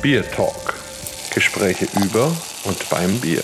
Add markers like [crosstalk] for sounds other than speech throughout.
Bier Talk. Gespräche über und beim Bier.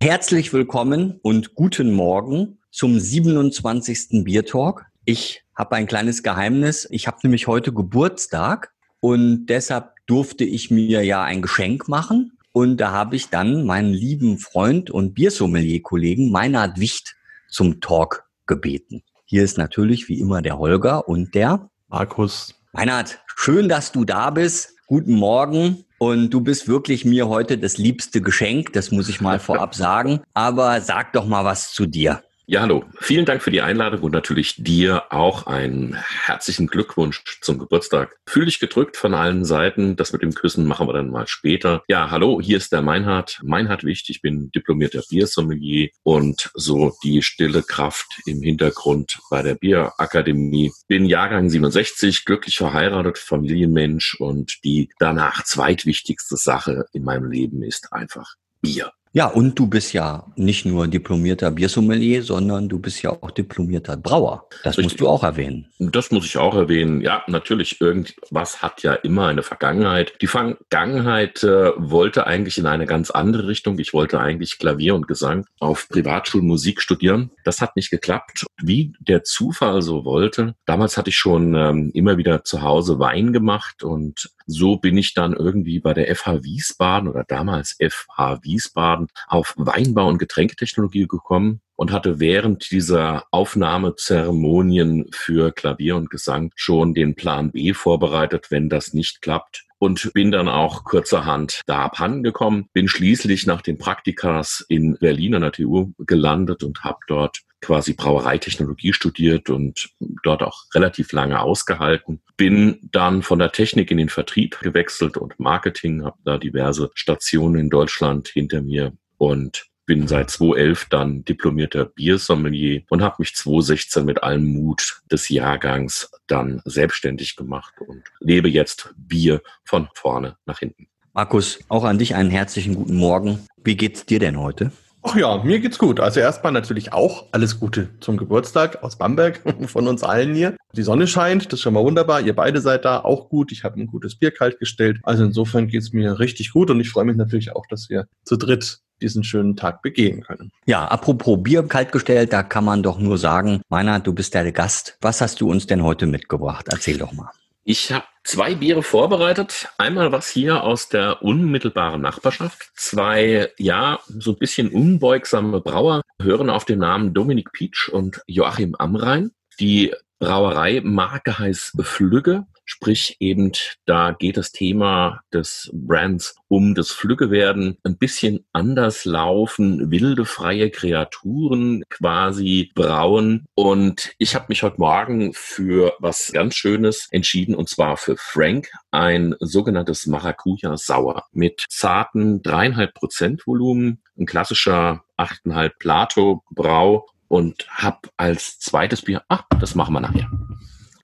Herzlich willkommen und guten Morgen zum 27. Bier Talk. Ich habe ein kleines Geheimnis. Ich habe nämlich heute Geburtstag und deshalb durfte ich mir ja ein Geschenk machen. Und da habe ich dann meinen lieben Freund und Biersommelier-Kollegen Meinhard Wicht zum Talk gebeten. Hier ist natürlich wie immer der Holger und der Markus. Meinhard, schön, dass du da bist. Guten Morgen. Und du bist wirklich mir heute das liebste Geschenk, das muss ich mal [laughs] vorab sagen. Aber sag doch mal was zu dir. Ja, hallo. Vielen Dank für die Einladung und natürlich dir auch einen herzlichen Glückwunsch zum Geburtstag. Fühl dich gedrückt von allen Seiten. Das mit dem Küssen machen wir dann mal später. Ja, hallo, hier ist der Meinhard. Meinhard Wicht, ich bin diplomierter Biersommelier und so die stille Kraft im Hintergrund bei der Bierakademie. Bin Jahrgang 67, glücklich verheiratet, Familienmensch und die danach zweitwichtigste Sache in meinem Leben ist einfach Bier. Ja, und du bist ja nicht nur diplomierter Biersommelier, sondern du bist ja auch diplomierter Brauer. Das Richtig. musst du auch erwähnen. Das muss ich auch erwähnen. Ja, natürlich, irgendwas hat ja immer eine Vergangenheit. Die Vergangenheit äh, wollte eigentlich in eine ganz andere Richtung. Ich wollte eigentlich Klavier und Gesang auf Privatschulmusik Musik studieren. Das hat nicht geklappt. Wie der Zufall so wollte. Damals hatte ich schon ähm, immer wieder zu Hause Wein gemacht und so bin ich dann irgendwie bei der FH Wiesbaden oder damals FH Wiesbaden auf Weinbau und Getränketechnologie gekommen und hatte während dieser Aufnahmezeremonien für Klavier und Gesang schon den Plan B vorbereitet, wenn das nicht klappt. Und bin dann auch kurzerhand da abhandengekommen, bin schließlich nach den Praktikas in Berlin an der TU gelandet und habe dort quasi Brauereitechnologie studiert und dort auch relativ lange ausgehalten. Bin dann von der Technik in den Vertrieb gewechselt und Marketing, habe da diverse Stationen in Deutschland hinter mir und bin seit 2011 dann diplomierter Biersommelier und habe mich 2016 mit allem Mut des Jahrgangs dann selbstständig gemacht und lebe jetzt Bier von vorne nach hinten. Markus, auch an dich einen herzlichen guten Morgen. Wie geht's dir denn heute? Ach ja, mir geht's gut. Also erstmal natürlich auch alles Gute zum Geburtstag aus Bamberg [laughs] von uns allen hier. Die Sonne scheint, das ist schon mal wunderbar. Ihr beide seid da auch gut. Ich habe ein gutes Bier kalt gestellt. Also insofern geht's mir richtig gut und ich freue mich natürlich auch, dass wir zu dritt diesen schönen Tag begehen können. Ja, apropos Bier kaltgestellt, da kann man doch nur sagen, Meiner, du bist der Gast. Was hast du uns denn heute mitgebracht? Erzähl doch mal. Ich habe zwei Biere vorbereitet. Einmal was hier aus der unmittelbaren Nachbarschaft. Zwei, ja, so ein bisschen unbeugsame Brauer hören auf den Namen Dominik Pietsch und Joachim Amrein. Die Brauerei-Marke heißt Flügge. Sprich eben, da geht das Thema des Brands um das Flüggewerden ein bisschen anders laufen, wilde, freie Kreaturen quasi brauen. Und ich habe mich heute Morgen für was ganz Schönes entschieden, und zwar für Frank, ein sogenanntes Maracuja Sauer mit zarten dreieinhalb Prozent Volumen, ein klassischer 8,5 Plato Brau und habe als zweites Bier, ach, das machen wir nachher.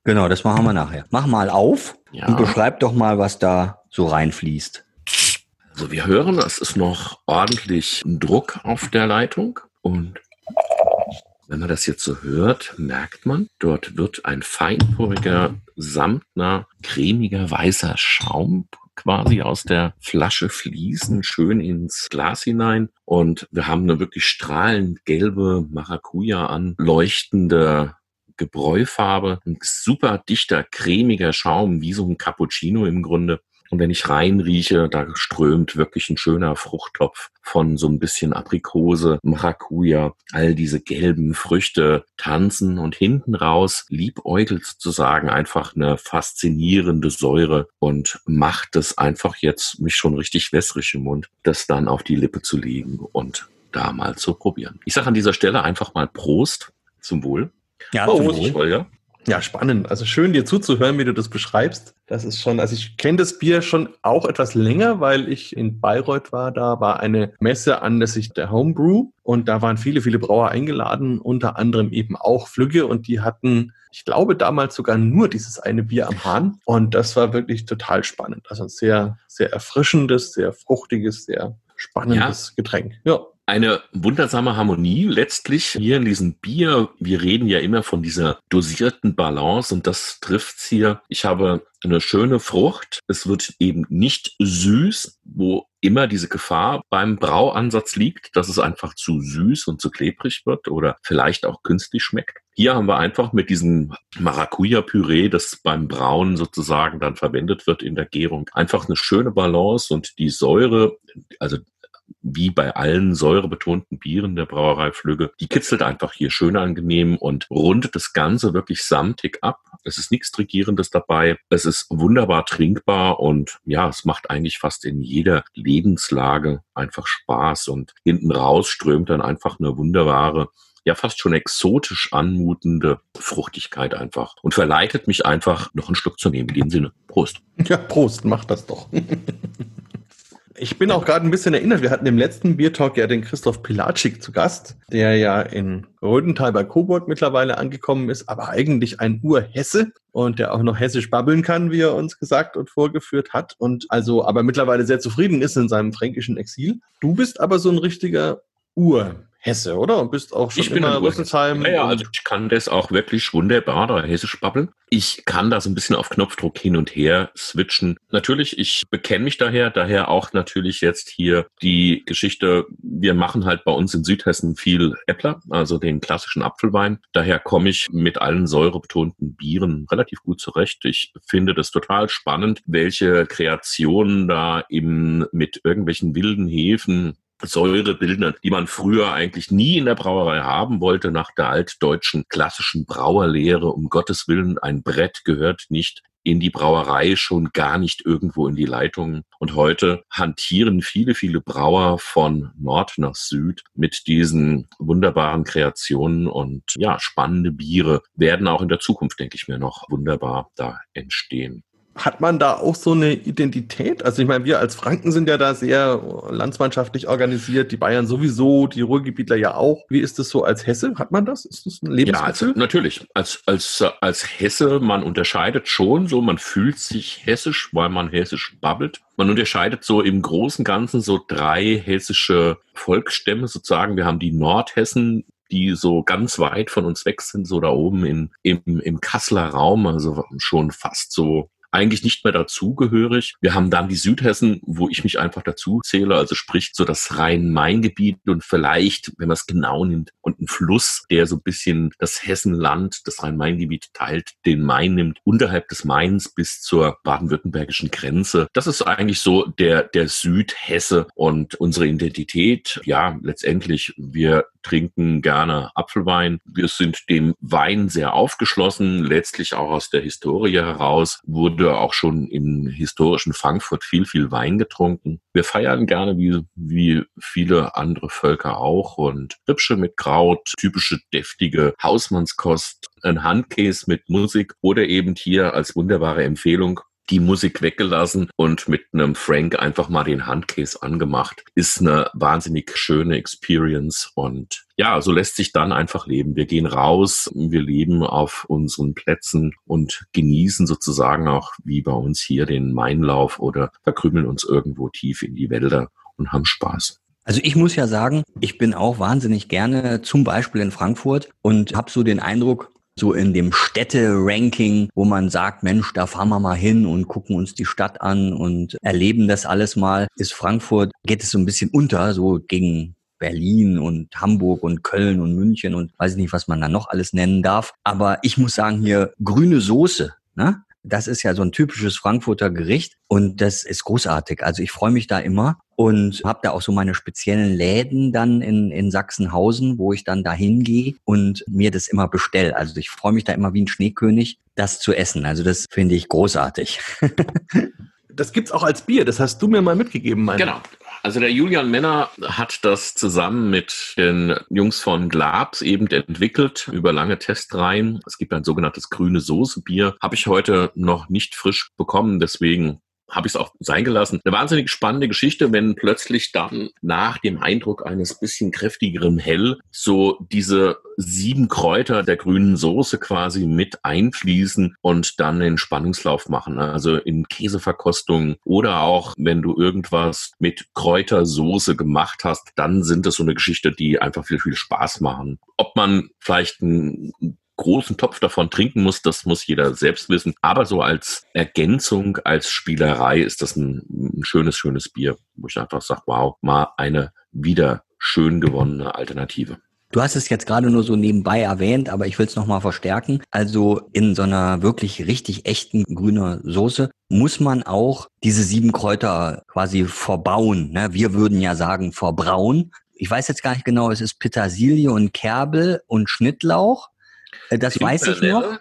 Genau, das machen wir nachher. Mach mal auf ja. und beschreib doch mal, was da so reinfließt. Also wir hören, es ist noch ordentlich Druck auf der Leitung und wenn man das jetzt so hört, merkt man, dort wird ein feinporiger, samtner, cremiger, weißer Schaum quasi aus der Flasche fließen, schön ins Glas hinein. Und wir haben eine wirklich strahlend gelbe Maracuja an, leuchtende Gebräufarbe, ein super dichter, cremiger Schaum, wie so ein Cappuccino im Grunde. Und wenn ich reinrieche, da strömt wirklich ein schöner Fruchttopf von so ein bisschen Aprikose, Maracuja, all diese gelben Früchte tanzen und hinten raus liebäugelt sozusagen einfach eine faszinierende Säure und macht es einfach jetzt mich schon richtig wässrig im Mund, das dann auf die Lippe zu legen und da mal zu probieren. Ich sage an dieser Stelle einfach mal Prost zum Wohl. Ja, oh, Wohl, ja. Ja, spannend. Also schön, dir zuzuhören, wie du das beschreibst. Das ist schon, also ich kenne das Bier schon auch etwas länger, weil ich in Bayreuth war. Da war eine Messe anlässlich der Homebrew und da waren viele, viele Brauer eingeladen, unter anderem eben auch Flügge und die hatten, ich glaube, damals sogar nur dieses eine Bier am Hahn und das war wirklich total spannend. Also ein sehr, sehr erfrischendes, sehr fruchtiges, sehr spannendes ja. Getränk. Ja. Eine wundersame Harmonie letztlich hier in diesem Bier. Wir reden ja immer von dieser dosierten Balance und das trifft's hier. Ich habe eine schöne Frucht. Es wird eben nicht süß, wo immer diese Gefahr beim Brauansatz liegt, dass es einfach zu süß und zu klebrig wird oder vielleicht auch künstlich schmeckt. Hier haben wir einfach mit diesem Maracuja-Püree, das beim Brauen sozusagen dann verwendet wird in der Gärung, einfach eine schöne Balance und die Säure, also wie bei allen säurebetonten Bieren der Brauerei Flügge, die kitzelt einfach hier schön angenehm und rundet das Ganze wirklich samtig ab. Es ist nichts Trigierendes dabei. Es ist wunderbar trinkbar und ja, es macht eigentlich fast in jeder Lebenslage einfach Spaß und hinten raus strömt dann einfach eine wunderbare ja fast schon exotisch anmutende Fruchtigkeit einfach und verleitet mich einfach noch einen Schluck zu nehmen. In dem Sinne, Prost. Ja, Prost, mach das doch. [laughs] Ich bin auch gerade ein bisschen erinnert, wir hatten im letzten Biertalk ja den Christoph Pilatschik zu Gast, der ja in Rödental bei Coburg mittlerweile angekommen ist, aber eigentlich ein Urhesse und der auch noch hessisch babbeln kann, wie er uns gesagt und vorgeführt hat und also aber mittlerweile sehr zufrieden ist in seinem fränkischen Exil. Du bist aber so ein richtiger Ur Hesse, oder? Und bist auch schon ich immer in Rüsselsheim. Naja, also ich kann das auch wirklich wunderbar da hessisch babbeln. Ich kann da so ein bisschen auf Knopfdruck hin und her switchen. Natürlich, ich bekenne mich daher, daher auch natürlich jetzt hier die Geschichte, wir machen halt bei uns in Südhessen viel Äppler, also den klassischen Apfelwein. Daher komme ich mit allen säurebetonten Bieren relativ gut zurecht. Ich finde das total spannend, welche Kreationen da eben mit irgendwelchen wilden Hefen Säure bilden, die man früher eigentlich nie in der Brauerei haben wollte, nach der altdeutschen klassischen Brauerlehre. Um Gottes Willen, ein Brett gehört nicht in die Brauerei, schon gar nicht irgendwo in die Leitungen. Und heute hantieren viele, viele Brauer von Nord nach Süd mit diesen wunderbaren Kreationen und ja, spannende Biere werden auch in der Zukunft, denke ich mir, noch wunderbar da entstehen. Hat man da auch so eine Identität? Also ich meine, wir als Franken sind ja da sehr landsmannschaftlich organisiert, die Bayern sowieso, die Ruhrgebietler ja auch. Wie ist das so als Hesse? Hat man das? Ist das ein Lebensgefühl? Ja, also natürlich. Als, als, als Hesse, man unterscheidet schon so, man fühlt sich hessisch, weil man hessisch babbelt. Man unterscheidet so im Großen und Ganzen so drei hessische Volksstämme sozusagen. Wir haben die Nordhessen, die so ganz weit von uns weg sind, so da oben in, im, im Kasseler Raum, also schon fast so eigentlich nicht mehr dazugehörig. Wir haben dann die Südhessen, wo ich mich einfach dazu zähle, also sprich so das Rhein-Main-Gebiet und vielleicht, wenn man es genau nimmt, und ein Fluss, der so ein bisschen das Hessenland, das Rhein-Main-Gebiet teilt, den Main nimmt, unterhalb des Mains bis zur baden-württembergischen Grenze. Das ist eigentlich so der, der Südhesse und unsere Identität. Ja, letztendlich, wir trinken gerne Apfelwein. Wir sind dem Wein sehr aufgeschlossen, letztlich auch aus der Historie heraus, wurde auch schon im historischen Frankfurt viel, viel Wein getrunken. Wir feiern gerne wie, wie viele andere Völker auch und Rippsche mit Kraut, typische deftige Hausmannskost, ein Handkäse mit Musik oder eben hier als wunderbare Empfehlung die Musik weggelassen und mit einem Frank einfach mal den Handcase angemacht. Ist eine wahnsinnig schöne Experience und ja, so lässt sich dann einfach leben. Wir gehen raus, wir leben auf unseren Plätzen und genießen sozusagen auch wie bei uns hier den Mainlauf oder verkrümeln uns irgendwo tief in die Wälder und haben Spaß. Also ich muss ja sagen, ich bin auch wahnsinnig gerne zum Beispiel in Frankfurt und habe so den Eindruck, so in dem Städte-Ranking, wo man sagt, Mensch, da fahren wir mal hin und gucken uns die Stadt an und erleben das alles mal, ist Frankfurt, geht es so ein bisschen unter, so gegen Berlin und Hamburg und Köln und München und weiß ich nicht, was man da noch alles nennen darf. Aber ich muss sagen, hier grüne Soße, ne? Das ist ja so ein typisches Frankfurter Gericht und das ist großartig. Also ich freue mich da immer und habe da auch so meine speziellen Läden dann in, in Sachsenhausen, wo ich dann da hingehe und mir das immer bestell. Also ich freue mich da immer wie ein Schneekönig, das zu essen. Also das finde ich großartig. [laughs] das gibt's auch als Bier. Das hast du mir mal mitgegeben, meine. Genau. Also der Julian Männer hat das zusammen mit den Jungs von Glabs eben entwickelt über lange Testreihen. Es gibt ein sogenanntes grüne Soße Bier. Habe ich heute noch nicht frisch bekommen, deswegen habe ich es auch sein gelassen. Eine wahnsinnig spannende Geschichte, wenn plötzlich dann nach dem Eindruck eines bisschen kräftigeren Hell so diese sieben Kräuter der grünen Soße quasi mit einfließen und dann den Spannungslauf machen. Also in Käseverkostungen oder auch wenn du irgendwas mit Kräutersoße gemacht hast, dann sind das so eine Geschichte, die einfach viel, viel Spaß machen. Ob man vielleicht ein großen Topf davon trinken muss, das muss jeder selbst wissen. Aber so als Ergänzung, als Spielerei ist das ein, ein schönes, schönes Bier, wo ich einfach sage, wow, mal eine wieder schön gewonnene Alternative. Du hast es jetzt gerade nur so nebenbei erwähnt, aber ich will es nochmal verstärken. Also in so einer wirklich richtig echten grüner Soße muss man auch diese sieben Kräuter quasi verbauen. Ne? Wir würden ja sagen verbrauen. Ich weiß jetzt gar nicht genau, es ist Petersilie und Kerbel und Schnittlauch. Äh, das weiß ich noch.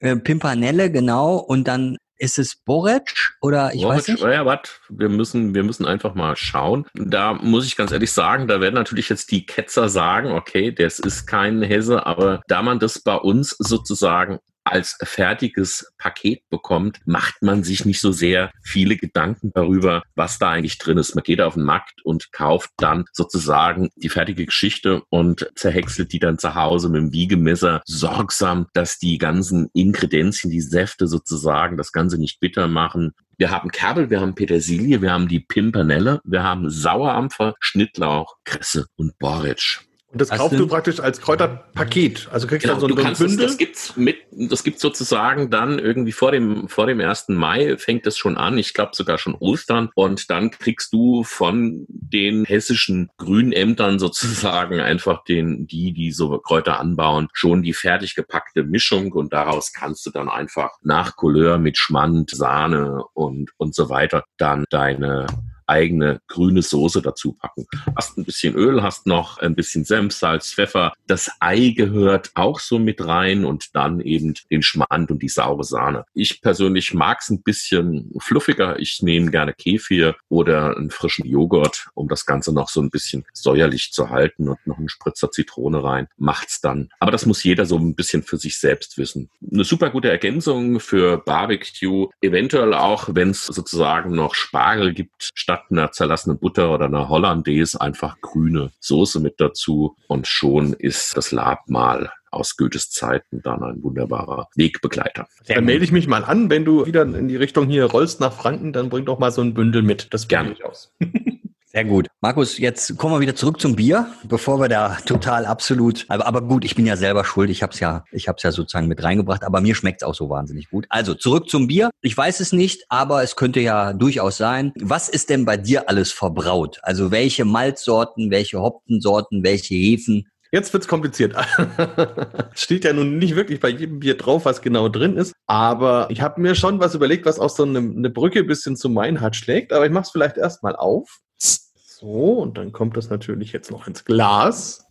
Äh, Pimpanelle, genau. Und dann ist es Boric oder ich Boric, weiß nicht? Ja, warte, wir müssen, wir müssen einfach mal schauen. Da muss ich ganz ehrlich sagen, da werden natürlich jetzt die Ketzer sagen, okay, das ist kein Hesse, aber da man das bei uns sozusagen als fertiges Paket bekommt, macht man sich nicht so sehr viele Gedanken darüber, was da eigentlich drin ist. Man geht auf den Markt und kauft dann sozusagen die fertige Geschichte und zerhäckselt die dann zu Hause mit dem Wiegemesser sorgsam, dass die ganzen Ingredienzien, die Säfte sozusagen das Ganze nicht bitter machen. Wir haben Kerbel, wir haben Petersilie, wir haben die Pimpernelle, wir haben Sauerampfer, Schnittlauch, Kresse und Boric. Und das kaufst du praktisch als Kräuterpaket. Also kriegst genau, dann so ein, du Bündel. Das, das gibt's mit, das gibt's sozusagen dann irgendwie vor dem, vor dem ersten Mai fängt es schon an. Ich glaube sogar schon Ostern. Und dann kriegst du von den hessischen Grünämtern sozusagen einfach den, die, die so Kräuter anbauen, schon die fertig gepackte Mischung. Und daraus kannst du dann einfach nach Couleur mit Schmand, Sahne und, und so weiter dann deine eigene grüne Soße dazu packen. Hast ein bisschen Öl, hast noch ein bisschen Senf, Salz, Pfeffer. Das Ei gehört auch so mit rein und dann eben den Schmand und die saure Sahne. Ich persönlich mag es ein bisschen fluffiger. Ich nehme gerne Kefir oder einen frischen Joghurt, um das Ganze noch so ein bisschen säuerlich zu halten und noch einen Spritzer Zitrone rein. Macht's dann. Aber das muss jeder so ein bisschen für sich selbst wissen. Eine super gute Ergänzung für Barbecue. Eventuell auch, wenn es sozusagen noch Spargel gibt, statt statt einer zerlassenen Butter oder einer Hollandaise einfach grüne Soße mit dazu und schon ist das Labmal aus Goethes Zeiten dann ein wunderbarer Wegbegleiter. Dann melde ich mich mal an, wenn du wieder in die Richtung hier rollst nach Franken, dann bring doch mal so ein Bündel mit. Das gerne ich aus. Sehr gut. Markus, jetzt kommen wir wieder zurück zum Bier, bevor wir da total absolut. Aber, aber gut, ich bin ja selber schuld. Ich habe es ja, ich habe ja sozusagen mit reingebracht. Aber mir schmeckt es auch so wahnsinnig gut. Also zurück zum Bier. Ich weiß es nicht, aber es könnte ja durchaus sein. Was ist denn bei dir alles verbraut? Also welche Malzsorten, welche Hopfensorten, welche Hefen? Jetzt wird's kompliziert. [laughs] Steht ja nun nicht wirklich bei jedem Bier drauf, was genau drin ist. Aber ich habe mir schon was überlegt, was auch so eine, eine Brücke bisschen zu Meinhard schlägt. Aber ich mache es vielleicht erstmal auf. So, und dann kommt das natürlich jetzt noch ins Glas.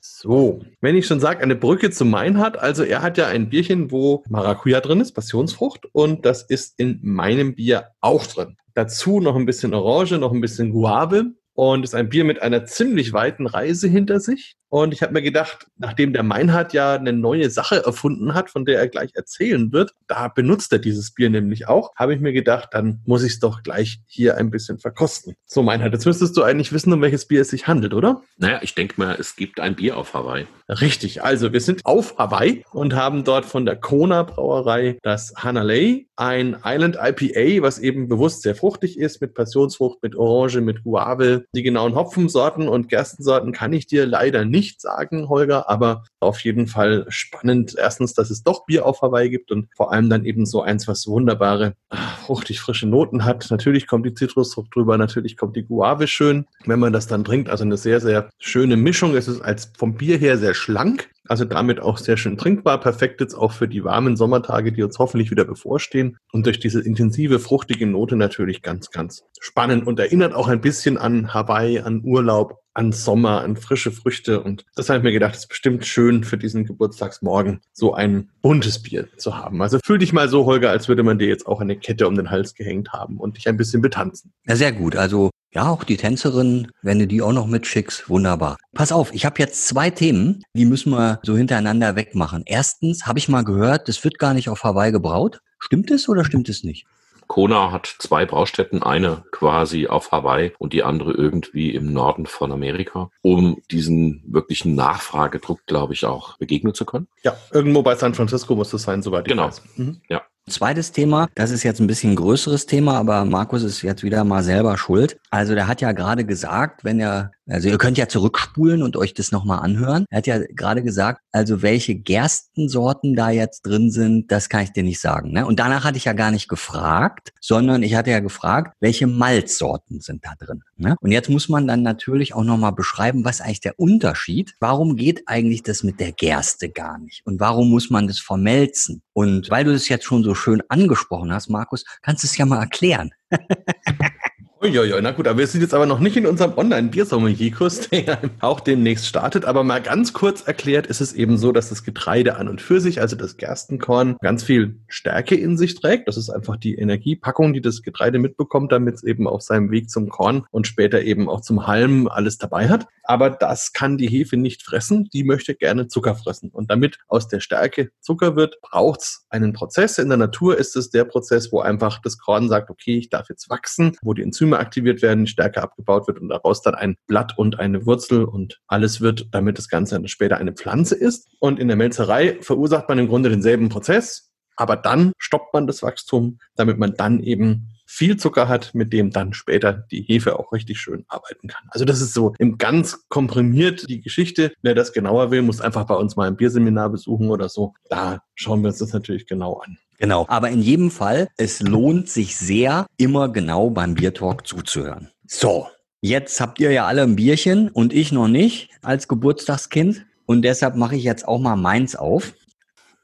So, wenn ich schon sage, eine Brücke zu Meinhard, also er hat ja ein Bierchen, wo Maracuja drin ist, Passionsfrucht, und das ist in meinem Bier auch drin. Dazu noch ein bisschen Orange, noch ein bisschen Guave und ist ein Bier mit einer ziemlich weiten Reise hinter sich. Und ich habe mir gedacht, nachdem der Meinhard ja eine neue Sache erfunden hat, von der er gleich erzählen wird, da benutzt er dieses Bier nämlich auch, habe ich mir gedacht, dann muss ich es doch gleich hier ein bisschen verkosten. So, Meinhard, jetzt müsstest du eigentlich wissen, um welches Bier es sich handelt, oder? Naja, ich denke mal, es gibt ein Bier auf Hawaii. Richtig, also wir sind auf Hawaii und haben dort von der Kona Brauerei das Hanalei, ein Island IPA, was eben bewusst sehr fruchtig ist, mit Passionsfrucht, mit Orange, mit Guave. Die genauen Hopfensorten und Gerstensorten kann ich dir leider nicht sagen, Holger, aber auf jeden Fall spannend. Erstens, dass es doch Bier auf Hawaii gibt und vor allem dann eben so eins, was wunderbare, ah, fruchtig frische Noten hat. Natürlich kommt die Zitrusfrucht drüber, natürlich kommt die Guave schön, wenn man das dann trinkt. Also eine sehr, sehr schöne Mischung. Es ist als vom Bier her sehr schlank, also damit auch sehr schön trinkbar. Perfekt jetzt auch für die warmen Sommertage, die uns hoffentlich wieder bevorstehen. Und durch diese intensive, fruchtige Note natürlich ganz, ganz spannend und erinnert auch ein bisschen an Hawaii, an Urlaub, an Sommer, an frische Früchte. Und das habe ich mir gedacht, ist bestimmt schön für diesen Geburtstagsmorgen, so ein buntes Bier zu haben. Also fühl dich mal so, Holger, als würde man dir jetzt auch eine Kette um den Hals gehängt haben und dich ein bisschen betanzen. Ja, sehr gut. Also ja, auch die Tänzerin, wenn du die auch noch mitschickst, wunderbar. Pass auf, ich habe jetzt zwei Themen, die müssen wir so hintereinander wegmachen. Erstens habe ich mal gehört, es wird gar nicht auf Hawaii gebraut. Stimmt es oder stimmt es nicht? Kona hat zwei Braustätten, eine quasi auf Hawaii und die andere irgendwie im Norden von Amerika, um diesen wirklichen Nachfragedruck, glaube ich, auch begegnen zu können. Ja, irgendwo bei San Francisco muss das sein, soweit ich genau. weiß. Mhm. Ja. Zweites Thema, das ist jetzt ein bisschen größeres Thema, aber Markus ist jetzt wieder mal selber schuld. Also der hat ja gerade gesagt, wenn er also ihr könnt ja zurückspulen und euch das nochmal anhören. Er hat ja gerade gesagt, also welche Gerstensorten da jetzt drin sind, das kann ich dir nicht sagen. Ne? Und danach hatte ich ja gar nicht gefragt, sondern ich hatte ja gefragt, welche Malzsorten sind da drin. Ne? Und jetzt muss man dann natürlich auch nochmal beschreiben, was eigentlich der Unterschied. Warum geht eigentlich das mit der Gerste gar nicht? Und warum muss man das vermelzen? Und weil du das jetzt schon so schön angesprochen hast, Markus, kannst du es ja mal erklären. [laughs] Uiuiui, na gut, aber wir sind jetzt aber noch nicht in unserem Online-Biersommelier-Kurs, [laughs] der auch demnächst startet. Aber mal ganz kurz erklärt ist es eben so, dass das Getreide an und für sich, also das Gerstenkorn, ganz viel Stärke in sich trägt. Das ist einfach die Energiepackung, die das Getreide mitbekommt, damit es eben auf seinem Weg zum Korn und später eben auch zum Halm alles dabei hat. Aber das kann die Hefe nicht fressen. Die möchte gerne Zucker fressen. Und damit aus der Stärke Zucker wird, braucht es einen Prozess. In der Natur ist es der Prozess, wo einfach das Korn sagt, okay, ich darf jetzt wachsen, wo die Enzyme Enzyme aktiviert werden, die Stärke abgebaut wird und daraus dann ein Blatt und eine Wurzel und alles wird, damit das Ganze später eine Pflanze ist. Und in der Melzerei verursacht man im Grunde denselben Prozess, aber dann stoppt man das Wachstum, damit man dann eben viel Zucker hat, mit dem dann später die Hefe auch richtig schön arbeiten kann. Also das ist so im ganz komprimiert die Geschichte. Wer das genauer will, muss einfach bei uns mal ein Bierseminar besuchen oder so. Da schauen wir uns das natürlich genau an. Genau. Aber in jedem Fall, es lohnt sich sehr, immer genau beim Biertalk zuzuhören. So. Jetzt habt ihr ja alle ein Bierchen und ich noch nicht als Geburtstagskind. Und deshalb mache ich jetzt auch mal meins auf.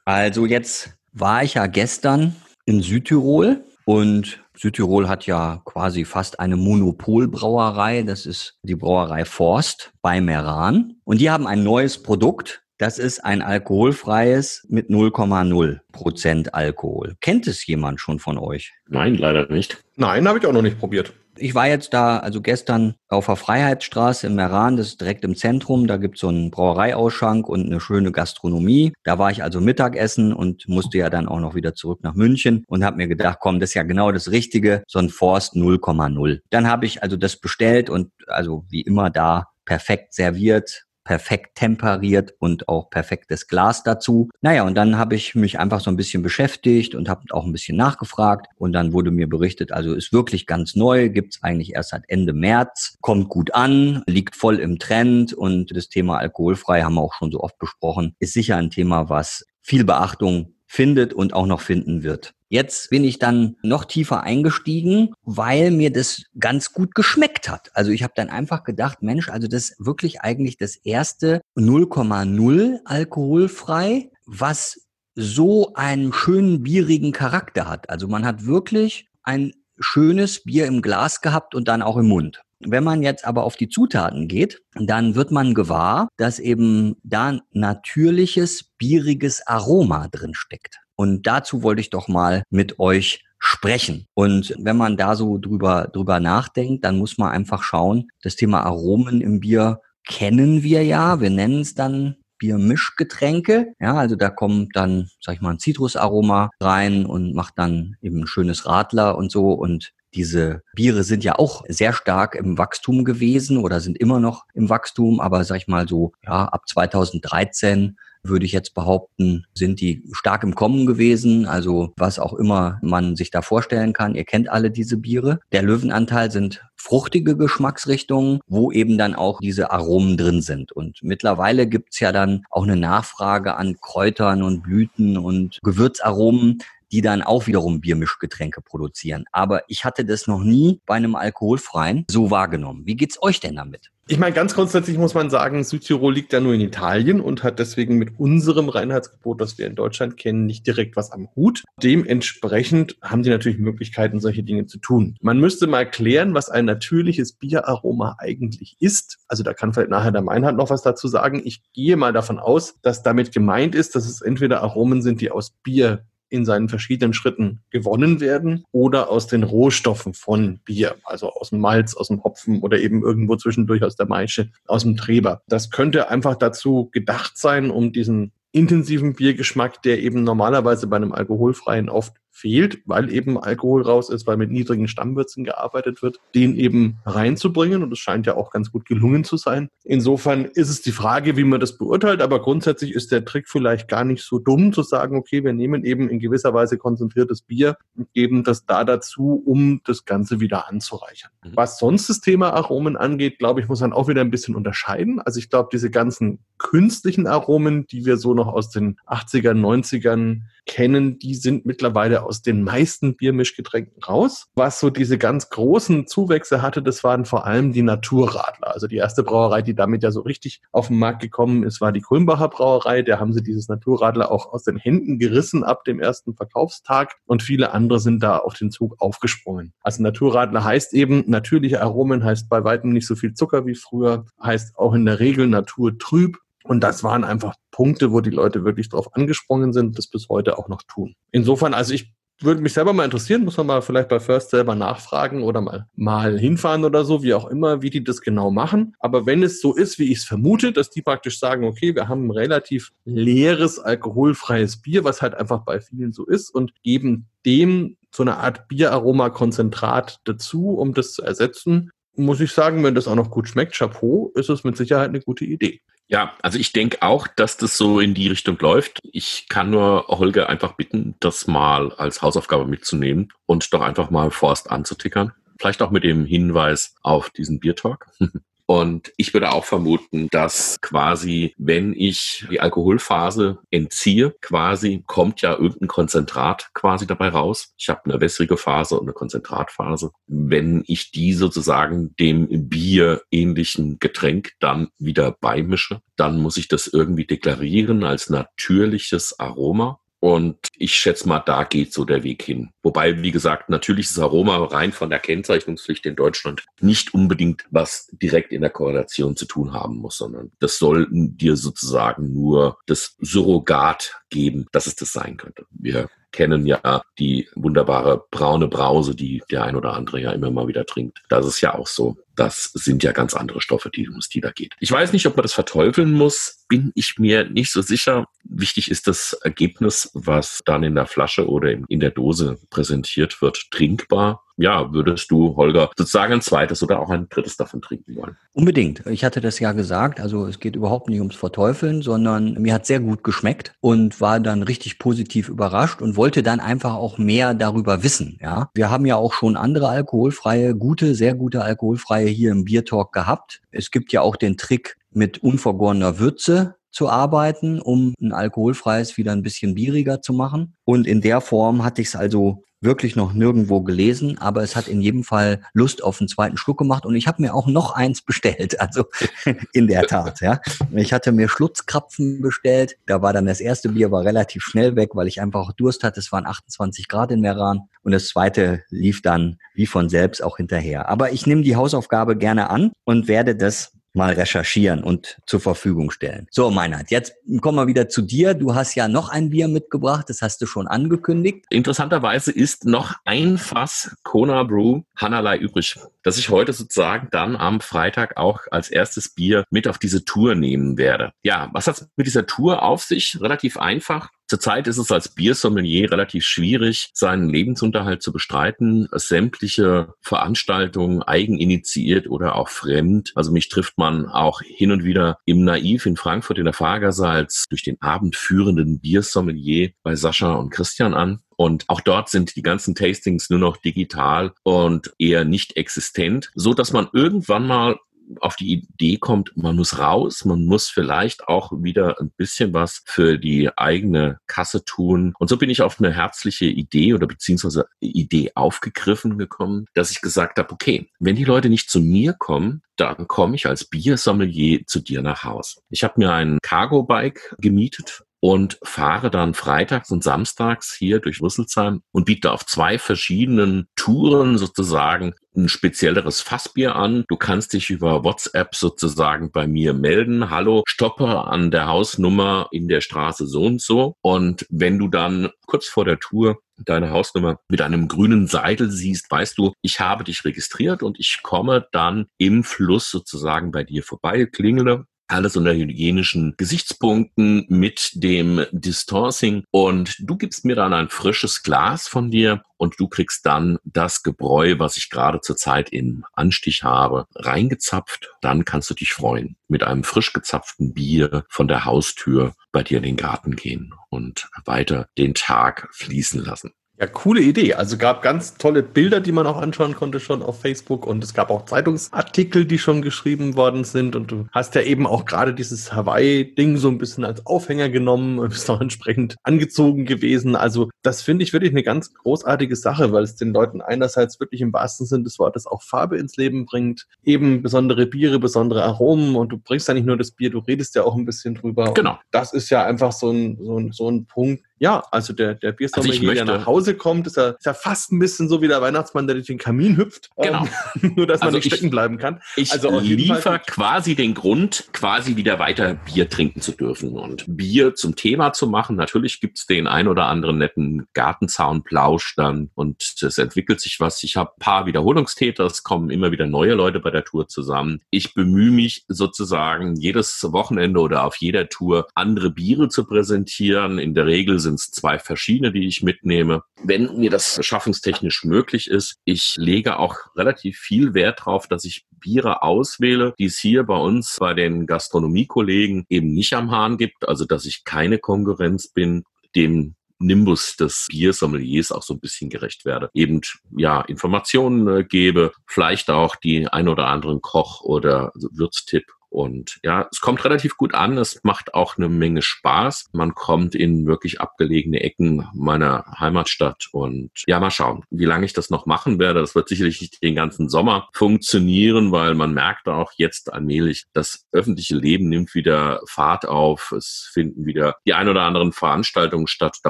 Also jetzt war ich ja gestern in Südtirol und Südtirol hat ja quasi fast eine Monopolbrauerei. Das ist die Brauerei Forst bei Meran. Und die haben ein neues Produkt. Das ist ein alkoholfreies mit 0,0 Prozent Alkohol. Kennt es jemand schon von euch? Nein, leider nicht. Nein, habe ich auch noch nicht probiert. Ich war jetzt da, also gestern auf der Freiheitsstraße im Meran, das ist direkt im Zentrum. Da gibt's so einen Brauereiausschank und eine schöne Gastronomie. Da war ich also Mittagessen und musste ja dann auch noch wieder zurück nach München und habe mir gedacht, komm, das ist ja genau das Richtige, so ein Forst 0,0. Dann habe ich also das bestellt und also wie immer da perfekt serviert, perfekt temperiert und auch perfektes Glas dazu. Naja, und dann habe ich mich einfach so ein bisschen beschäftigt und habe auch ein bisschen nachgefragt und dann wurde mir berichtet, also ist wirklich ganz neu, gibt's eigentlich erst seit Ende März, kommt gut an, liegt voll im Trend und das Thema alkoholfrei haben wir auch schon so oft besprochen, ist sicher ein Thema, was viel Beachtung findet und auch noch finden wird. Jetzt bin ich dann noch tiefer eingestiegen, weil mir das ganz gut geschmeckt hat. Also ich habe dann einfach gedacht, Mensch, also das ist wirklich eigentlich das erste 0,0 alkoholfrei, was so einen schönen bierigen Charakter hat. Also man hat wirklich ein schönes Bier im Glas gehabt und dann auch im Mund. Wenn man jetzt aber auf die Zutaten geht, dann wird man gewahr, dass eben da natürliches, bieriges Aroma drin steckt. Und dazu wollte ich doch mal mit euch sprechen. Und wenn man da so drüber, drüber nachdenkt, dann muss man einfach schauen, das Thema Aromen im Bier kennen wir ja. Wir nennen es dann Biermischgetränke. Ja, also da kommt dann, sag ich mal, ein Zitrusaroma rein und macht dann eben ein schönes Radler und so. Und diese Biere sind ja auch sehr stark im Wachstum gewesen oder sind immer noch im Wachstum, aber sag ich mal so, ja, ab 2013 würde ich jetzt behaupten, sind die stark im Kommen gewesen. Also was auch immer man sich da vorstellen kann. Ihr kennt alle diese Biere. Der Löwenanteil sind fruchtige Geschmacksrichtungen, wo eben dann auch diese Aromen drin sind. Und mittlerweile gibt's ja dann auch eine Nachfrage an Kräutern und Blüten und Gewürzaromen, die dann auch wiederum Biermischgetränke produzieren. Aber ich hatte das noch nie bei einem alkoholfreien so wahrgenommen. Wie geht's euch denn damit? Ich meine, ganz grundsätzlich muss man sagen, Südtirol liegt ja nur in Italien und hat deswegen mit unserem Reinheitsgebot, das wir in Deutschland kennen, nicht direkt was am Hut. Dementsprechend haben die natürlich Möglichkeiten, solche Dinge zu tun. Man müsste mal klären, was ein natürliches Bieraroma eigentlich ist. Also da kann vielleicht nachher der Meinhard noch was dazu sagen. Ich gehe mal davon aus, dass damit gemeint ist, dass es entweder Aromen sind, die aus Bier in seinen verschiedenen Schritten gewonnen werden oder aus den Rohstoffen von Bier, also aus dem Malz, aus dem Hopfen oder eben irgendwo zwischendurch aus der Maische, aus dem Treber. Das könnte einfach dazu gedacht sein, um diesen intensiven Biergeschmack, der eben normalerweise bei einem alkoholfreien oft fehlt, weil eben Alkohol raus ist, weil mit niedrigen Stammwürzen gearbeitet wird, den eben reinzubringen. Und es scheint ja auch ganz gut gelungen zu sein. Insofern ist es die Frage, wie man das beurteilt. Aber grundsätzlich ist der Trick vielleicht gar nicht so dumm zu sagen, okay, wir nehmen eben in gewisser Weise konzentriertes Bier und geben das da dazu, um das Ganze wieder anzureichern. Mhm. Was sonst das Thema Aromen angeht, glaube ich, muss man auch wieder ein bisschen unterscheiden. Also ich glaube, diese ganzen künstlichen Aromen, die wir so noch aus den 80ern, 90ern kennen, die sind mittlerweile aus den meisten Biermischgetränken raus. Was so diese ganz großen Zuwächse hatte, das waren vor allem die Naturradler. Also die erste Brauerei, die damit ja so richtig auf den Markt gekommen ist, war die Kulmbacher Brauerei. Da haben sie dieses Naturradler auch aus den Händen gerissen ab dem ersten Verkaufstag und viele andere sind da auf den Zug aufgesprungen. Also Naturradler heißt eben, natürliche Aromen heißt bei weitem nicht so viel Zucker wie früher, heißt auch in der Regel naturtrüb und das waren einfach Punkte, wo die Leute wirklich drauf angesprungen sind, das bis heute auch noch tun. Insofern, also ich würde mich selber mal interessieren, muss man mal vielleicht bei First selber nachfragen oder mal, mal hinfahren oder so, wie auch immer, wie die das genau machen. Aber wenn es so ist, wie ich es vermute, dass die praktisch sagen, okay, wir haben ein relativ leeres, alkoholfreies Bier, was halt einfach bei vielen so ist und geben dem so eine Art Bieraroma-Konzentrat dazu, um das zu ersetzen, muss ich sagen, wenn das auch noch gut schmeckt, Chapeau, ist es mit Sicherheit eine gute Idee. Ja, also ich denke auch, dass das so in die Richtung läuft. Ich kann nur Holger einfach bitten, das mal als Hausaufgabe mitzunehmen und doch einfach mal Forst anzutickern. Vielleicht auch mit dem Hinweis auf diesen Biertalk. [laughs] Und ich würde auch vermuten, dass quasi, wenn ich die Alkoholphase entziehe, quasi kommt ja irgendein Konzentrat quasi dabei raus. Ich habe eine wässrige Phase und eine Konzentratphase. Wenn ich die sozusagen dem Bier ähnlichen Getränk dann wieder beimische, dann muss ich das irgendwie deklarieren als natürliches Aroma. Und ich schätze mal, da geht so der Weg hin. Wobei, wie gesagt, natürlich ist Aroma rein von der Kennzeichnungspflicht in Deutschland nicht unbedingt was direkt in der Korrelation zu tun haben muss, sondern das soll dir sozusagen nur das Surrogat geben, dass es das sein könnte. Wir kennen ja die wunderbare braune Brause, die der ein oder andere ja immer mal wieder trinkt. Das ist ja auch so. Das sind ja ganz andere Stoffe, die, um die da geht. Ich weiß nicht, ob man das verteufeln muss, bin ich mir nicht so sicher. Wichtig ist das Ergebnis, was dann in der Flasche oder in der Dose präsentiert wird, trinkbar ja, würdest du, Holger, sozusagen ein zweites oder auch ein drittes davon trinken wollen? Unbedingt. Ich hatte das ja gesagt. Also es geht überhaupt nicht ums Verteufeln, sondern mir hat sehr gut geschmeckt und war dann richtig positiv überrascht und wollte dann einfach auch mehr darüber wissen. Ja, wir haben ja auch schon andere alkoholfreie, gute, sehr gute alkoholfreie hier im Biertalk gehabt. Es gibt ja auch den Trick mit unvergorener Würze zu arbeiten, um ein alkoholfreies wieder ein bisschen bieriger zu machen. Und in der Form hatte ich es also wirklich noch nirgendwo gelesen, aber es hat in jedem Fall Lust auf einen zweiten Schluck gemacht und ich habe mir auch noch eins bestellt, also [laughs] in der Tat, ja. Ich hatte mir Schlutzkrapfen bestellt, da war dann das erste Bier war relativ schnell weg, weil ich einfach Durst hatte, es waren 28 Grad in Meran und das zweite lief dann wie von selbst auch hinterher. Aber ich nehme die Hausaufgabe gerne an und werde das mal recherchieren und zur Verfügung stellen. So, Meinhard, jetzt kommen wir wieder zu dir. Du hast ja noch ein Bier mitgebracht, das hast du schon angekündigt. Interessanterweise ist noch ein Fass Kona Brew Hanalei übrig, das ich heute sozusagen dann am Freitag auch als erstes Bier mit auf diese Tour nehmen werde. Ja, was hat mit dieser Tour auf sich? Relativ einfach. Zurzeit ist es als Biersommelier relativ schwierig, seinen Lebensunterhalt zu bestreiten. Sämtliche Veranstaltungen eigeninitiiert oder auch fremd. Also mich trifft man auch hin und wieder im Naiv in Frankfurt in der Fahrgasse als durch den Abend führenden Biersommelier bei Sascha und Christian an. Und auch dort sind die ganzen Tastings nur noch digital und eher nicht existent, so dass man irgendwann mal auf die Idee kommt, man muss raus, man muss vielleicht auch wieder ein bisschen was für die eigene Kasse tun. Und so bin ich auf eine herzliche Idee oder beziehungsweise Idee aufgegriffen gekommen, dass ich gesagt habe, okay, wenn die Leute nicht zu mir kommen, dann komme ich als Biersommelier zu dir nach Haus. Ich habe mir ein Cargo-Bike gemietet und fahre dann freitags und samstags hier durch Rüsselsheim und biete auf zwei verschiedenen Touren sozusagen ein spezielleres Fassbier an. Du kannst dich über WhatsApp sozusagen bei mir melden. Hallo, stoppe an der Hausnummer in der Straße so und so. Und wenn du dann kurz vor der Tour deine Hausnummer mit einem grünen Seidel siehst, weißt du, ich habe dich registriert und ich komme dann im Fluss sozusagen bei dir vorbei, klingele alles unter hygienischen Gesichtspunkten mit dem Distancing. Und du gibst mir dann ein frisches Glas von dir und du kriegst dann das Gebräu, was ich gerade zurzeit im Anstich habe, reingezapft. Dann kannst du dich freuen, mit einem frisch gezapften Bier von der Haustür bei dir in den Garten gehen und weiter den Tag fließen lassen. Ja, coole Idee. Also gab ganz tolle Bilder, die man auch anschauen konnte schon auf Facebook und es gab auch Zeitungsartikel, die schon geschrieben worden sind und du hast ja eben auch gerade dieses Hawaii-Ding so ein bisschen als Aufhänger genommen und bist auch entsprechend angezogen gewesen. Also das finde ich wirklich eine ganz großartige Sache, weil es den Leuten einerseits wirklich im wahrsten Sinne des Wortes auch Farbe ins Leben bringt, eben besondere Biere, besondere Aromen und du bringst ja nicht nur das Bier, du redest ja auch ein bisschen drüber. Genau. Und das ist ja einfach so ein, so ein, so ein Punkt, ja, also der, der Biersommelier, also der nach Hause kommt, ist ja, ist ja fast ein bisschen so wie der Weihnachtsmann, der durch den Kamin hüpft. Genau. Ähm, [laughs] nur, dass man also nicht stecken bleiben kann. Ich also liefere quasi den Grund, quasi wieder weiter Bier trinken zu dürfen und Bier zum Thema zu machen. Natürlich gibt's den ein oder anderen netten Gartenzaunplausch dann und es entwickelt sich was. Ich habe paar Wiederholungstäter, es kommen immer wieder neue Leute bei der Tour zusammen. Ich bemühe mich sozusagen jedes Wochenende oder auf jeder Tour andere Biere zu präsentieren. In der Regel sind es zwei verschiedene, die ich mitnehme. Wenn mir das beschaffungstechnisch möglich ist, ich lege auch relativ viel Wert darauf, dass ich Biere auswähle, die es hier bei uns bei den Gastronomiekollegen eben nicht am Hahn gibt, also dass ich keine Konkurrenz bin, dem Nimbus des Biersommeliers auch so ein bisschen gerecht werde. Eben, ja, Informationen äh, gebe, vielleicht auch die ein oder anderen Koch- oder Würztipp und ja, es kommt relativ gut an. Es macht auch eine Menge Spaß. Man kommt in wirklich abgelegene Ecken meiner Heimatstadt. Und ja, mal schauen, wie lange ich das noch machen werde. Das wird sicherlich nicht den ganzen Sommer funktionieren, weil man merkt auch jetzt allmählich, das öffentliche Leben nimmt wieder Fahrt auf. Es finden wieder die ein oder anderen Veranstaltungen statt. Da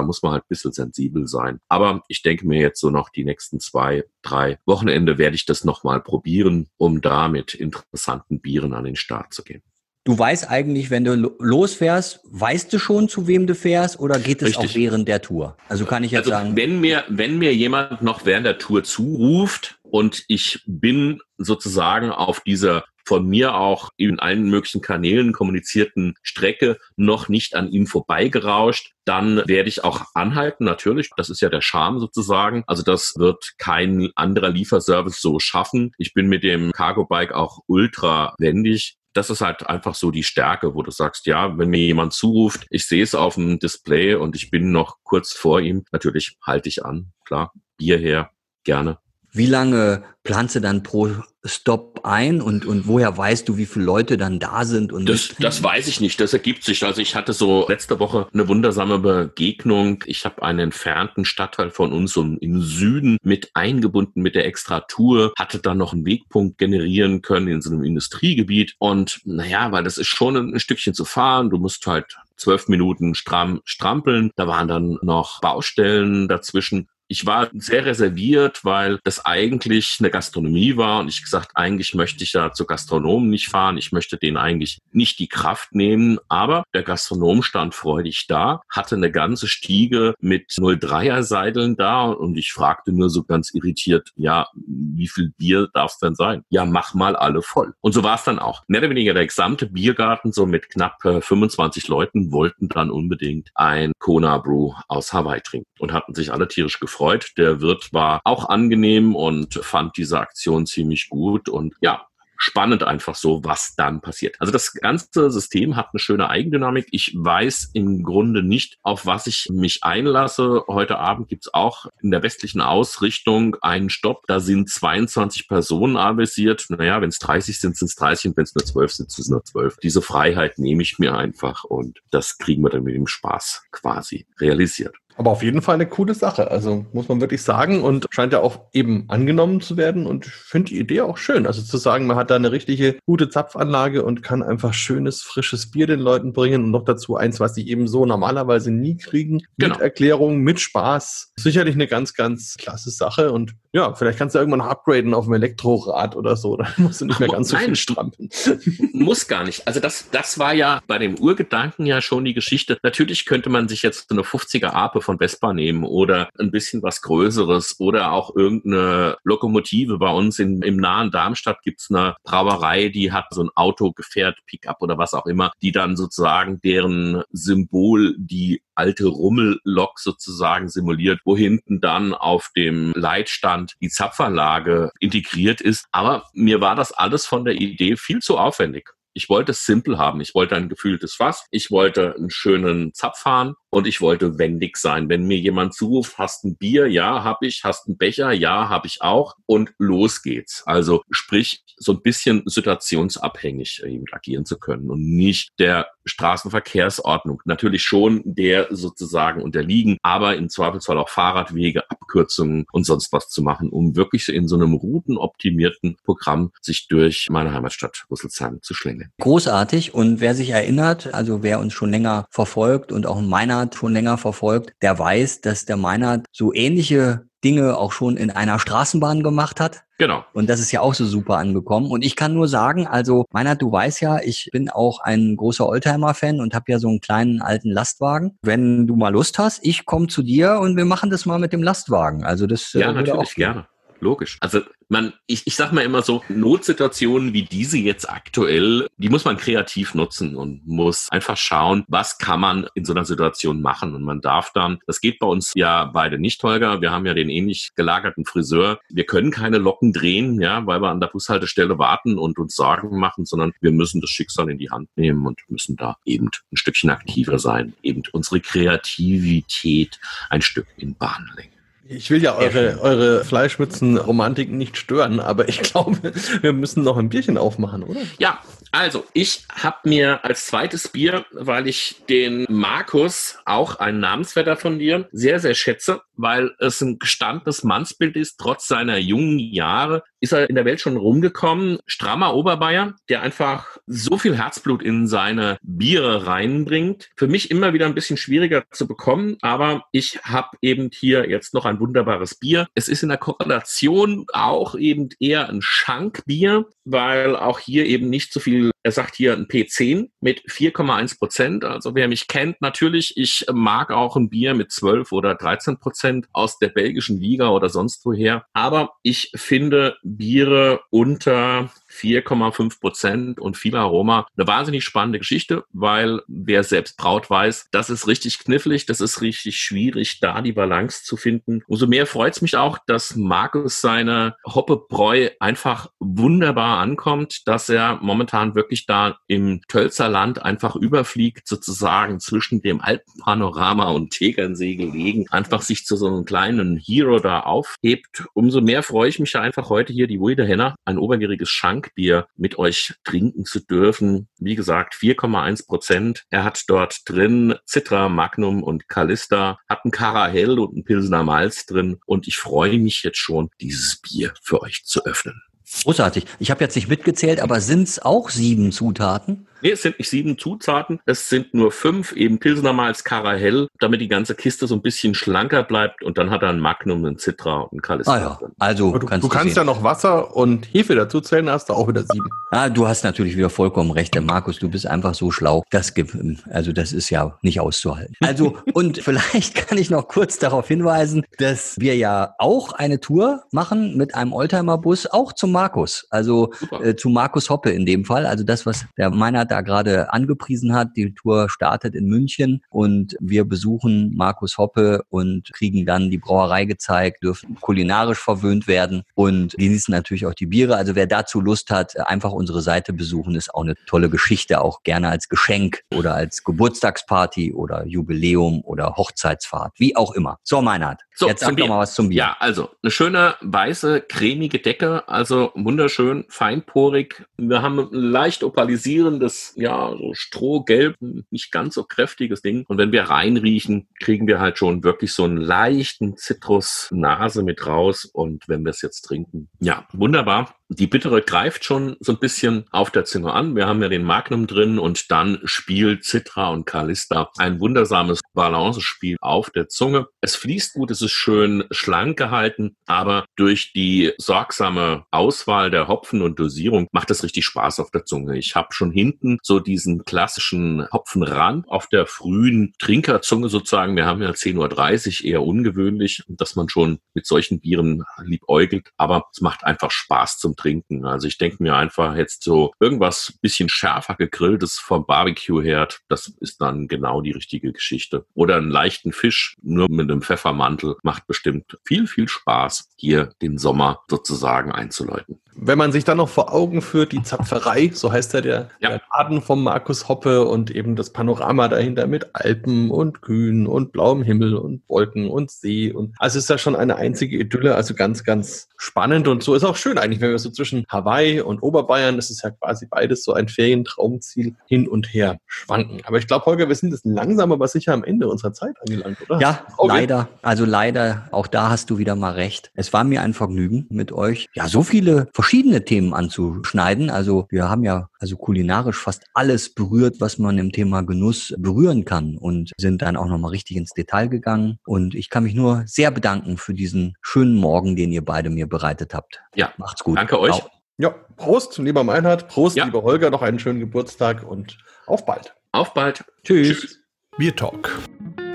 muss man halt ein bisschen sensibel sein. Aber ich denke mir jetzt so noch die nächsten zwei, drei Wochenende werde ich das nochmal probieren, um da mit interessanten Bieren an den Start zu gehen. Du weißt eigentlich, wenn du losfährst, weißt du schon, zu wem du fährst oder geht es Richtig. auch während der Tour? Also kann ich jetzt also sagen. Wenn mir, wenn mir jemand noch während der Tour zuruft und ich bin sozusagen auf dieser von mir auch in allen möglichen Kanälen kommunizierten Strecke noch nicht an ihm vorbeigerauscht, dann werde ich auch anhalten, natürlich. Das ist ja der Charme sozusagen. Also das wird kein anderer Lieferservice so schaffen. Ich bin mit dem Cargo Bike auch ultra wendig das ist halt einfach so die Stärke, wo du sagst, ja, wenn mir jemand zuruft, ich sehe es auf dem Display und ich bin noch kurz vor ihm, natürlich halte ich an, klar, Bier her, gerne. Wie lange planst du dann pro Stop ein und, und woher weißt du, wie viele Leute dann da sind? Und das, das weiß ich nicht, das ergibt sich. Also ich hatte so letzte Woche eine wundersame Begegnung. Ich habe einen entfernten Stadtteil von uns so im Süden mit eingebunden mit der Extratour, hatte dann noch einen Wegpunkt generieren können in so einem Industriegebiet. Und naja, weil das ist schon ein Stückchen zu fahren. Du musst halt zwölf Minuten stramm strampeln. Da waren dann noch Baustellen dazwischen. Ich war sehr reserviert, weil das eigentlich eine Gastronomie war und ich gesagt, eigentlich möchte ich ja zu Gastronomen nicht fahren. Ich möchte denen eigentlich nicht die Kraft nehmen. Aber der Gastronom stand freudig da, hatte eine ganze Stiege mit 03er Seideln da und ich fragte nur so ganz irritiert, ja, wie viel Bier darf es denn sein? Ja, mach mal alle voll. Und so war es dann auch. Mehr oder weniger der gesamte Biergarten, so mit knapp 25 äh, Leuten, wollten dann unbedingt ein Kona Brew aus Hawaii trinken und hatten sich alle tierisch gefreut gefreut. Der Wirt war auch angenehm und fand diese Aktion ziemlich gut. Und ja, spannend einfach so, was dann passiert. Also das ganze System hat eine schöne Eigendynamik. Ich weiß im Grunde nicht, auf was ich mich einlasse. Heute Abend gibt's auch in der westlichen Ausrichtung einen Stopp. Da sind 22 Personen avisiert. Naja, wenn es 30 sind, sind es 30 und wenn es nur 12 sind, sind es nur 12. Diese Freiheit nehme ich mir einfach und das kriegen wir dann mit dem Spaß quasi realisiert. Aber auf jeden Fall eine coole Sache. Also muss man wirklich sagen und scheint ja auch eben angenommen zu werden. Und ich finde die Idee auch schön. Also zu sagen, man hat da eine richtige gute Zapfanlage und kann einfach schönes, frisches Bier den Leuten bringen und noch dazu eins, was sie eben so normalerweise nie kriegen. Genau. Mit Erklärung, mit Spaß. Sicherlich eine ganz, ganz klasse Sache. Und Ja, vielleicht kannst du irgendwann noch upgraden auf dem Elektrorad oder so. Dann [laughs] musst du nicht mehr ganz so Nein, viel strampeln. [laughs] Muss gar nicht. Also das, das war ja bei dem Urgedanken ja schon die Geschichte. Natürlich könnte man sich jetzt so eine 50er Ape von Vespa nehmen oder ein bisschen was Größeres oder auch irgendeine Lokomotive. Bei uns in, im nahen Darmstadt gibt's eine Brauerei, die hat so ein Autogefährt, Pickup oder was auch immer, die dann sozusagen deren Symbol die alte Rummellok sozusagen simuliert, wo hinten dann auf dem Leitstand die Zapfanlage integriert ist. Aber mir war das alles von der Idee viel zu aufwendig. Ich wollte es simpel haben. Ich wollte ein gefühltes Fass. Ich wollte einen schönen Zapfhahn und ich wollte wendig sein. Wenn mir jemand zuruft, hast ein Bier? Ja, habe ich. Hast ein Becher? Ja, habe ich auch. Und los geht's. Also sprich, so ein bisschen situationsabhängig eben agieren zu können und nicht der Straßenverkehrsordnung. Natürlich schon der sozusagen unterliegen, aber im Zweifelsfall auch Fahrradwege, Abkürzungen und sonst was zu machen, um wirklich in so einem routenoptimierten Programm sich durch meine Heimatstadt Rüsselsheim zu schlängeln. Großartig. Und wer sich erinnert, also wer uns schon länger verfolgt und auch in meiner Meinert schon länger verfolgt, der weiß, dass der Meinert so ähnliche Dinge auch schon in einer Straßenbahn gemacht hat. Genau. Und das ist ja auch so super angekommen. Und ich kann nur sagen, also Meinert, du weißt ja, ich bin auch ein großer Oldtimer-Fan und habe ja so einen kleinen alten Lastwagen. Wenn du mal Lust hast, ich komme zu dir und wir machen das mal mit dem Lastwagen. Also das äh, ja, natürlich auch gerne. Logisch. Also man, ich, ich sag mal immer so, Notsituationen wie diese jetzt aktuell, die muss man kreativ nutzen und muss einfach schauen, was kann man in so einer Situation machen. Und man darf dann, das geht bei uns ja beide nicht, Holger. Wir haben ja den ähnlich gelagerten Friseur. Wir können keine Locken drehen, ja, weil wir an der Bushaltestelle warten und uns Sorgen machen, sondern wir müssen das Schicksal in die Hand nehmen und müssen da eben ein Stückchen aktiver sein, eben unsere Kreativität ein Stück in Bahn lenken. Ich will ja eure, eure Fleischmützen-Romantik nicht stören, aber ich [laughs] glaube, wir müssen noch ein Bierchen aufmachen, oder? Ja, also ich habe mir als zweites Bier, weil ich den Markus, auch ein Namensvetter von dir, sehr, sehr schätze, weil es ein gestandenes Mannsbild ist, trotz seiner jungen Jahre, ist er in der Welt schon rumgekommen. Strammer Oberbayer, der einfach so viel Herzblut in seine Biere reinbringt. Für mich immer wieder ein bisschen schwieriger zu bekommen, aber ich habe eben hier jetzt noch ein wunderbares Bier. Es ist in der Korrelation auch eben eher ein Schankbier, weil auch hier eben nicht so viel, er sagt hier ein P10 mit 4,1 Prozent. Also wer mich kennt, natürlich, ich mag auch ein Bier mit 12 oder 13 Prozent aus der belgischen Liga oder sonst woher. Aber ich finde Biere unter 4,5 Prozent und viel Aroma. Eine wahnsinnig spannende Geschichte, weil wer selbst braut weiß, das ist richtig knifflig, das ist richtig schwierig, da die Balance zu finden. Umso mehr freut es mich auch, dass Markus seine Hoppebräu einfach wunderbar ankommt, dass er momentan wirklich da im Tölzer Land einfach überfliegt, sozusagen zwischen dem Alpenpanorama und Tegernsee gelegen, einfach sich zu so einem kleinen Hero da aufhebt. Umso mehr freue ich mich einfach heute hier die Wuide Henner, ein obergieriges Schank Tankbier mit euch trinken zu dürfen. Wie gesagt, 4,1 Prozent. Er hat dort drin Citra, Magnum und Callista, hat ein Karahell und ein Pilsener Malz drin und ich freue mich jetzt schon, dieses Bier für euch zu öffnen. Großartig. Ich habe jetzt nicht mitgezählt, aber sind es auch sieben Zutaten? Nee, es sind nicht sieben Zutaten, es sind nur fünf, eben Pilsener Malz, Karahell, damit die ganze Kiste so ein bisschen schlanker bleibt und dann hat er ein Magnum, ein Citra und ein Kalister. Ah ja, also du kannst, du kannst ja noch Wasser und Hefe dazu zählen, hast du auch wieder sieben. Ah, du hast natürlich wieder vollkommen recht, der Markus, du bist einfach so schlau. Das gibt, also das ist ja nicht auszuhalten. Also [laughs] und vielleicht kann ich noch kurz darauf hinweisen, dass wir ja auch eine Tour machen mit einem Oldtimer-Bus, auch zum Markus, also äh, zu Markus Hoppe in dem Fall, also das, was der meiner da gerade angepriesen hat. Die Tour startet in München und wir besuchen Markus Hoppe und kriegen dann die Brauerei gezeigt, dürfen kulinarisch verwöhnt werden und genießen natürlich auch die Biere. Also wer dazu Lust hat, einfach unsere Seite besuchen, ist auch eine tolle Geschichte, auch gerne als Geschenk oder als Geburtstagsparty oder Jubiläum oder Hochzeitsfahrt, wie auch immer. So, Meinhard, so, jetzt sag doch mal was zum Bier. Ja, also eine schöne weiße, cremige Decke, also wunderschön feinporig. Wir haben ein leicht opalisierendes ja, so strohgelb, nicht ganz so kräftiges Ding. Und wenn wir reinriechen, kriegen wir halt schon wirklich so einen leichten Zitrusnase mit raus. Und wenn wir es jetzt trinken, ja, wunderbar. Die bittere greift schon so ein bisschen auf der Zunge an. Wir haben ja den Magnum drin und dann spielt Citra und Calista ein wundersames Balancespiel auf der Zunge. Es fließt gut, es ist schön schlank gehalten, aber durch die sorgsame Auswahl der Hopfen und Dosierung macht es richtig Spaß auf der Zunge. Ich habe schon hinten so diesen klassischen Hopfenrand auf der frühen Trinkerzunge sozusagen. Wir haben ja 10.30 Uhr, eher ungewöhnlich, dass man schon mit solchen Bieren liebäugelt, aber es macht einfach Spaß zum Trinken. Also ich denke mir einfach jetzt so irgendwas bisschen schärfer gegrilltes vom Barbecue-Herd, das ist dann genau die richtige Geschichte. Oder einen leichten Fisch nur mit einem Pfeffermantel macht bestimmt viel, viel Spaß, hier den Sommer sozusagen einzuläuten. Wenn man sich dann noch vor Augen führt, die Zapferei, so heißt ja der, ja. der Laden vom Markus Hoppe und eben das Panorama dahinter mit Alpen und Kühen und blauem Himmel und Wolken und See und also ist ja schon eine einzige Idylle, also ganz, ganz spannend und so ist auch schön eigentlich, wenn wir so zwischen Hawaii und Oberbayern, das ist ja quasi beides so ein Ferientraumziel, hin und her schwanken. Aber ich glaube, Holger, wir sind jetzt langsam aber sicher am Ende unserer Zeit angelangt, oder? Ja, okay. leider. Also leider, auch da hast du wieder mal recht. Es war mir ein Vergnügen mit euch. Ja, so viele verschiedene Themen anzuschneiden. Also wir haben ja also kulinarisch fast alles berührt, was man im Thema Genuss berühren kann und sind dann auch nochmal richtig ins Detail gegangen. Und ich kann mich nur sehr bedanken für diesen schönen Morgen, den ihr beide mir bereitet habt. Ja, macht's gut. Danke euch. Ciao. Ja, Prost, lieber Meinhard. Prost, ja. lieber Holger. Noch einen schönen Geburtstag und auf bald. Auf bald. Tschüss. Tschüss. Bier Talk,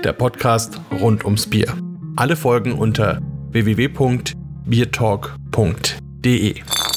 der Podcast rund ums Bier. Alle Folgen unter www.biertalk.de www.ftf.de.